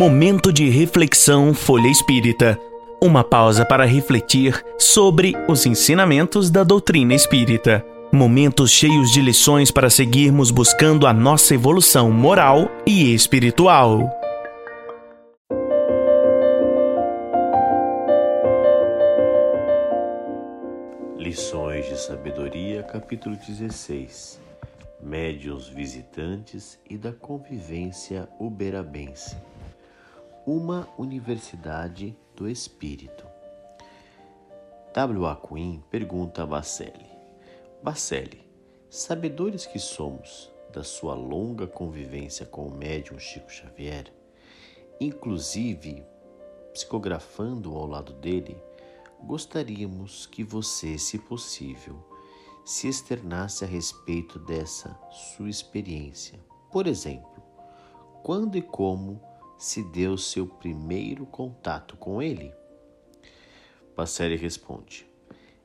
Momento de reflexão Folha Espírita. Uma pausa para refletir sobre os ensinamentos da doutrina espírita. Momentos cheios de lições para seguirmos buscando a nossa evolução moral e espiritual. Lições de Sabedoria, capítulo 16 Médiuns visitantes e da convivência uberabense. Uma Universidade do Espírito. W. A. Quinn pergunta a Bacelli: Bacelli, sabedores que somos da sua longa convivência com o médium Chico Xavier, inclusive psicografando ao lado dele, gostaríamos que você, se possível, se externasse a respeito dessa sua experiência. Por exemplo, quando e como se deu seu primeiro contato com ele? Passeri responde: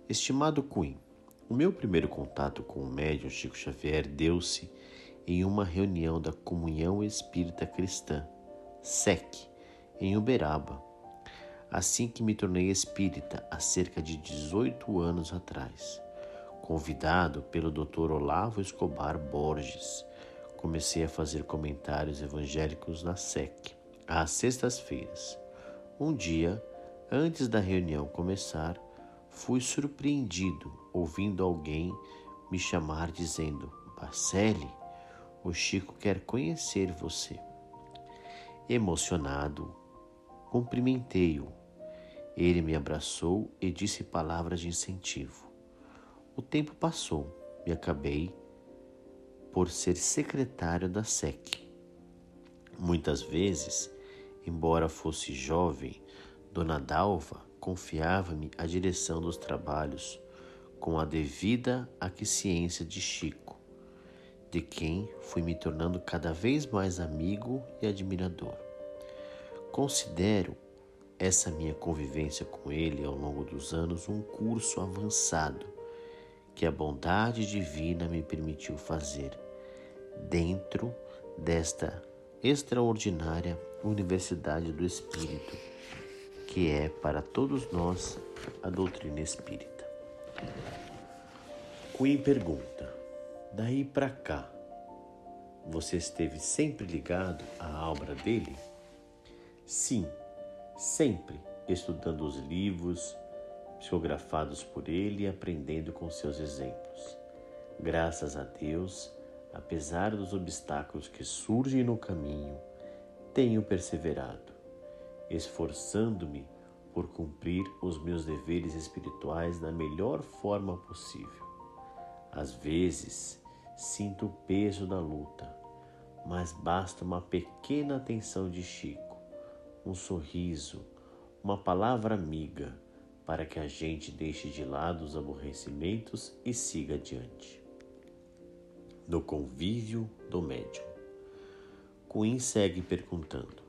Estimado Queen, o meu primeiro contato com o médium Chico Xavier deu-se em uma reunião da Comunhão Espírita Cristã, SEC, em Uberaba, assim que me tornei espírita há cerca de 18 anos atrás. Convidado pelo Dr. Olavo Escobar Borges, comecei a fazer comentários evangélicos na SEC às sextas-feiras. Um dia, antes da reunião começar, fui surpreendido ouvindo alguém me chamar dizendo: Bacelli, o Chico quer conhecer você. Emocionado, cumprimentei-o. Ele me abraçou e disse palavras de incentivo. O tempo passou e acabei por ser secretário da SEC. Muitas vezes, embora fosse jovem, Dona Dalva confiava-me a direção dos trabalhos com a devida aquiescência de Chico, de quem fui me tornando cada vez mais amigo e admirador. Considero essa minha convivência com ele ao longo dos anos um curso avançado que a bondade divina me permitiu fazer dentro desta extraordinária Universidade do Espírito, que é para todos nós a doutrina espírita. Queen pergunta: daí para cá, você esteve sempre ligado à obra dele? Sim, sempre estudando os livros, psicografados por ele e aprendendo com seus exemplos. Graças a Deus, apesar dos obstáculos que surgem no caminho, tenho perseverado, esforçando-me por cumprir os meus deveres espirituais da melhor forma possível. Às vezes, sinto o peso da luta, mas basta uma pequena atenção de Chico, um sorriso, uma palavra amiga para que a gente deixe de lado os aborrecimentos e siga adiante. No convívio do médium. Queen segue perguntando: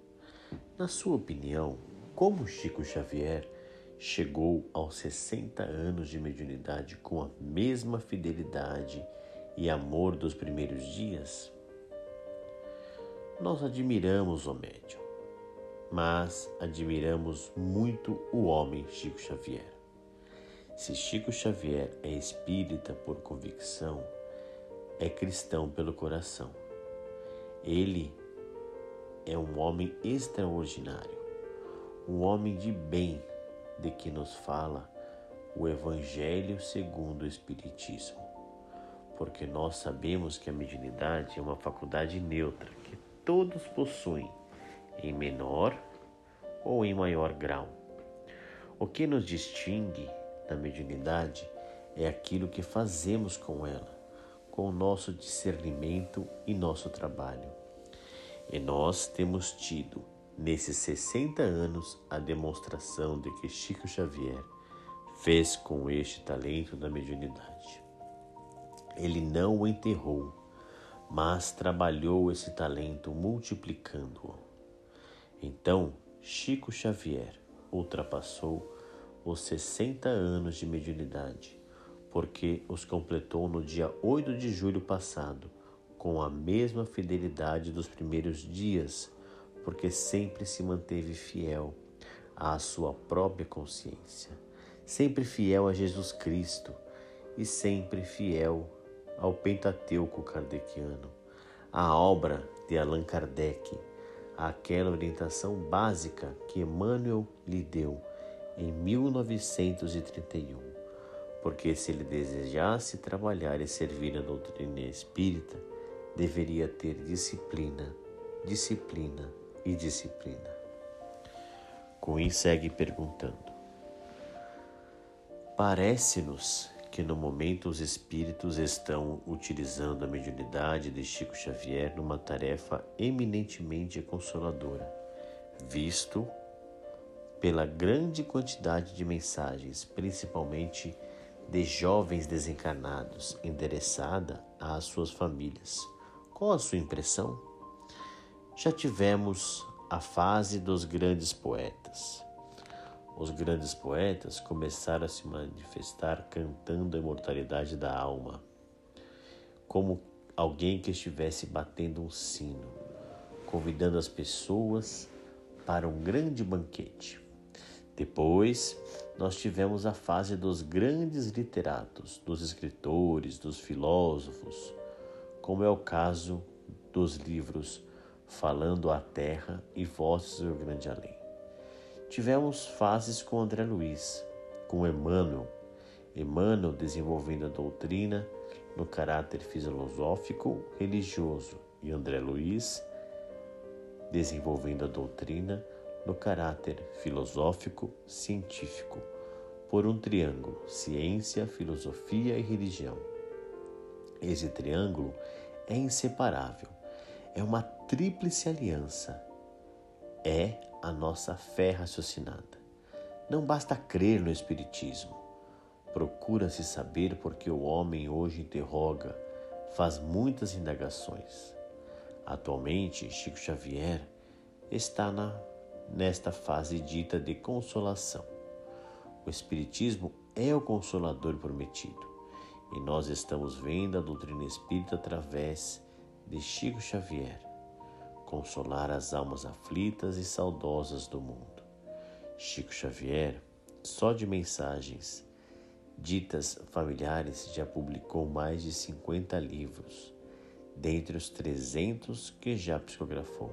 Na sua opinião, como Chico Xavier chegou aos 60 anos de mediunidade com a mesma fidelidade e amor dos primeiros dias? Nós admiramos o médium mas admiramos muito o homem Chico Xavier. Se Chico Xavier é espírita por convicção, é cristão pelo coração. Ele é um homem extraordinário, um homem de bem de que nos fala o Evangelho segundo o Espiritismo. Porque nós sabemos que a mediunidade é uma faculdade neutra que todos possuem em menor ou em maior grau. O que nos distingue da mediunidade é aquilo que fazemos com ela, com o nosso discernimento e nosso trabalho. E nós temos tido, nesses 60 anos, a demonstração de que Chico Xavier fez com este talento da mediunidade. Ele não o enterrou, mas trabalhou esse talento multiplicando-o. Então, Chico Xavier ultrapassou os 60 anos de mediunidade, porque os completou no dia 8 de julho passado, com a mesma fidelidade dos primeiros dias, porque sempre se manteve fiel à sua própria consciência, sempre fiel a Jesus Cristo e sempre fiel ao Pentateuco kardeciano, à obra de Allan Kardec, àquela orientação básica que Emmanuel lhe deu em 1931. Porque se ele desejasse trabalhar e servir a doutrina espírita, deveria ter disciplina, disciplina e disciplina. Cunha segue perguntando: Parece-nos que no momento os espíritos estão utilizando a mediunidade de Chico Xavier numa tarefa eminentemente consoladora, visto pela grande quantidade de mensagens, principalmente de jovens desencarnados, endereçada às suas famílias. Qual a sua impressão? Já tivemos a fase dos grandes poetas. Os grandes poetas começaram a se manifestar cantando a imortalidade da alma, como alguém que estivesse batendo um sino, convidando as pessoas para um grande banquete. Depois, nós tivemos a fase dos grandes literatos, dos escritores, dos filósofos, como é o caso dos livros falando à terra e vozes do grande além. Tivemos fases com André Luiz, com Emmanuel, Emmanuel desenvolvendo a doutrina no caráter filosófico religioso e André Luiz desenvolvendo a doutrina no caráter filosófico científico por um triângulo ciência, filosofia e religião. Esse triângulo é inseparável é uma tríplice aliança. É a nossa fé raciocinada. Não basta crer no Espiritismo. Procura-se saber porque o homem hoje interroga, faz muitas indagações. Atualmente, Chico Xavier está na, nesta fase dita de consolação. O Espiritismo é o consolador prometido e nós estamos vendo a doutrina espírita através de Chico Xavier, consolar as almas aflitas e saudosas do mundo. Chico Xavier, só de mensagens ditas familiares, já publicou mais de 50 livros, dentre os 300 que já psicografou.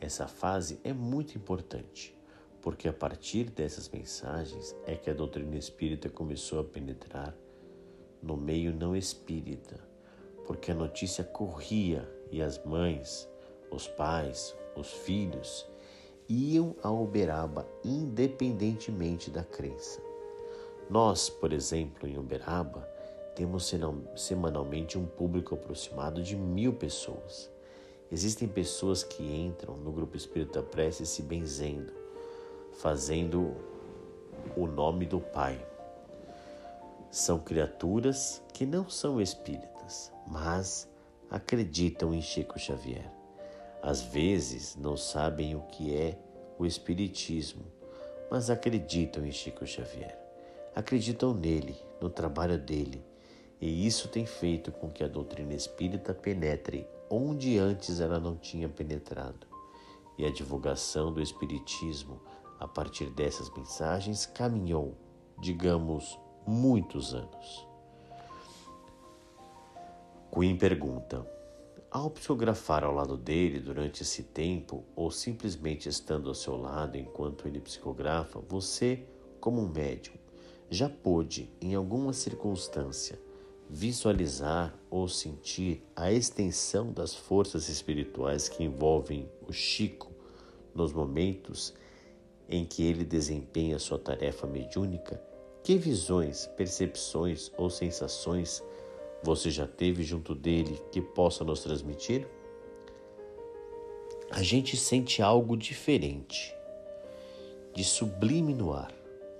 Essa fase é muito importante, porque a partir dessas mensagens é que a doutrina espírita começou a penetrar no meio não espírita porque a notícia corria e as mães, os pais, os filhos iam a Uberaba independentemente da crença. Nós, por exemplo, em Uberaba, temos semanalmente um público aproximado de mil pessoas. Existem pessoas que entram no grupo Espírita Prece se benzendo, fazendo o nome do Pai. São criaturas que não são espíritas mas acreditam em Chico Xavier. Às vezes não sabem o que é o Espiritismo, mas acreditam em Chico Xavier. Acreditam nele, no trabalho dele, e isso tem feito com que a doutrina espírita penetre onde antes ela não tinha penetrado. E a divulgação do Espiritismo, a partir dessas mensagens, caminhou, digamos, muitos anos. Queen pergunta: Ao psicografar ao lado dele durante esse tempo, ou simplesmente estando ao seu lado enquanto ele psicografa, você, como um médium, já pôde, em alguma circunstância, visualizar ou sentir a extensão das forças espirituais que envolvem o Chico nos momentos em que ele desempenha sua tarefa mediúnica? Que visões, percepções ou sensações você já teve junto dele que possa nos transmitir? A gente sente algo diferente, de sublime no ar.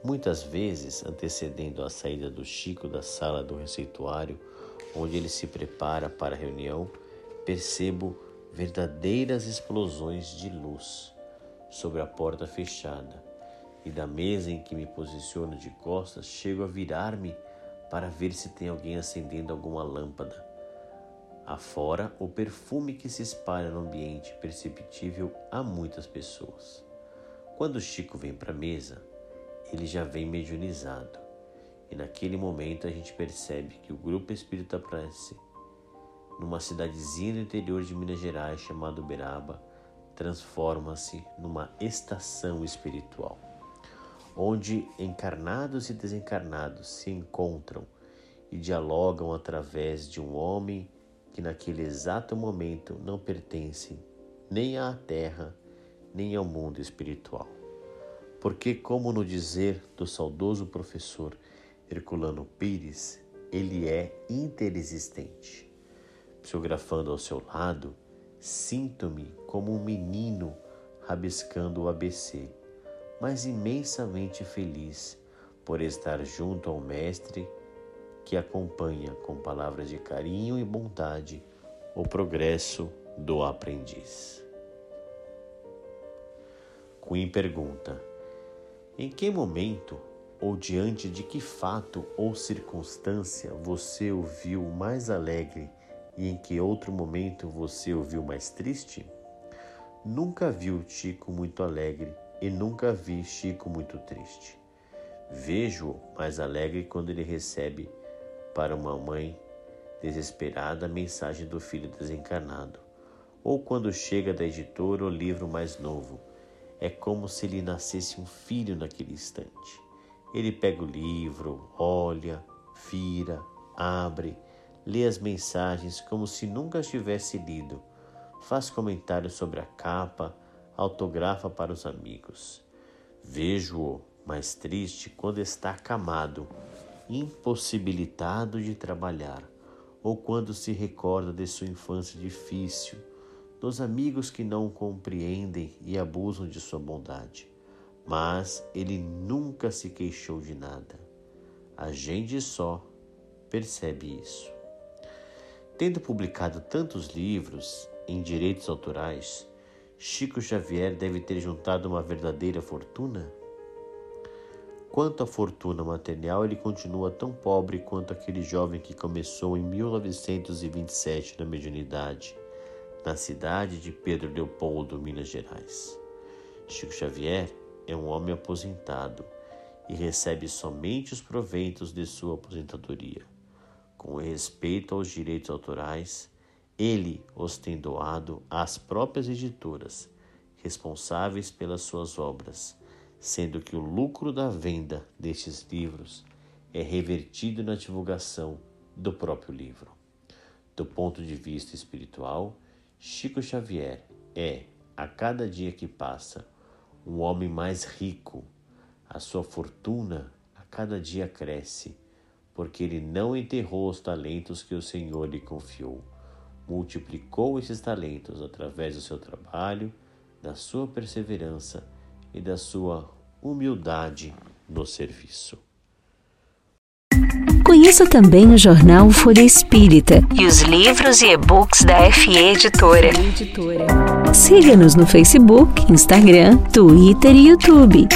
Muitas vezes, antecedendo a saída do Chico da sala do receituário, onde ele se prepara para a reunião, percebo verdadeiras explosões de luz sobre a porta fechada. E da mesa em que me posiciono de costas, chego a virar-me para ver se tem alguém acendendo alguma lâmpada. Afora o perfume que se espalha no ambiente perceptível a muitas pessoas. Quando Chico vem para a mesa, ele já vem mediunizado. E naquele momento a gente percebe que o grupo Espírita Prece, numa cidadezinha do interior de Minas Gerais chamada Uberaba, transforma-se numa estação espiritual, onde encarnados e desencarnados se encontram e dialogam através de um homem que naquele exato momento não pertence nem à terra, nem ao mundo espiritual. Porque, como no dizer do saudoso professor Herculano Pires, ele é interexistente. Psicografando ao seu lado, sinto-me como um menino rabiscando o ABC, mas imensamente feliz por estar junto ao Mestre que acompanha com palavras de carinho e bondade o progresso do aprendiz. Queen pergunta: Em que momento ou diante de que fato ou circunstância você o viu mais alegre e em que outro momento você o viu mais triste? Nunca vi o Chico muito alegre e nunca vi Chico muito triste. Vejo-o mais alegre quando ele recebe para uma mãe desesperada a mensagem do filho desencarnado, ou quando chega da editora o livro mais novo. É como se lhe nascesse um filho naquele instante. Ele pega o livro, olha, vira, abre, lê as mensagens como se nunca tivesse lido, faz comentários sobre a capa, autografa para os amigos. Vejo-o mais triste quando está acamado, impossibilitado de trabalhar, ou quando se recorda de sua infância difícil, dos amigos que não compreendem e abusam de sua bondade. Mas ele nunca se queixou de nada. A gente só percebe isso. Tendo publicado tantos livros em direitos autorais, Chico Xavier deve ter juntado uma verdadeira fortuna? Quanto à fortuna material, ele continua tão pobre quanto aquele jovem que começou em 1927 na mediunidade, na cidade de Pedro Leopoldo, Minas Gerais. Chico Xavier é um homem aposentado e recebe somente os proventos de sua aposentadoria. Com respeito aos direitos autorais, ele os tem doado às próprias editoras, responsáveis pelas suas obras sendo que o lucro da venda destes livros é revertido na divulgação do próprio livro. Do ponto de vista espiritual, Chico Xavier é, a cada dia que passa, um homem mais rico. A sua fortuna a cada dia cresce, porque ele não enterrou os talentos que o Senhor lhe confiou. Multiplicou esses talentos através do seu trabalho, da sua perseverança e da sua humildade no serviço. Conheça também o jornal Folha Espírita e os livros e e-books da FE Editora. Siga-nos no Facebook, Instagram, Twitter e YouTube.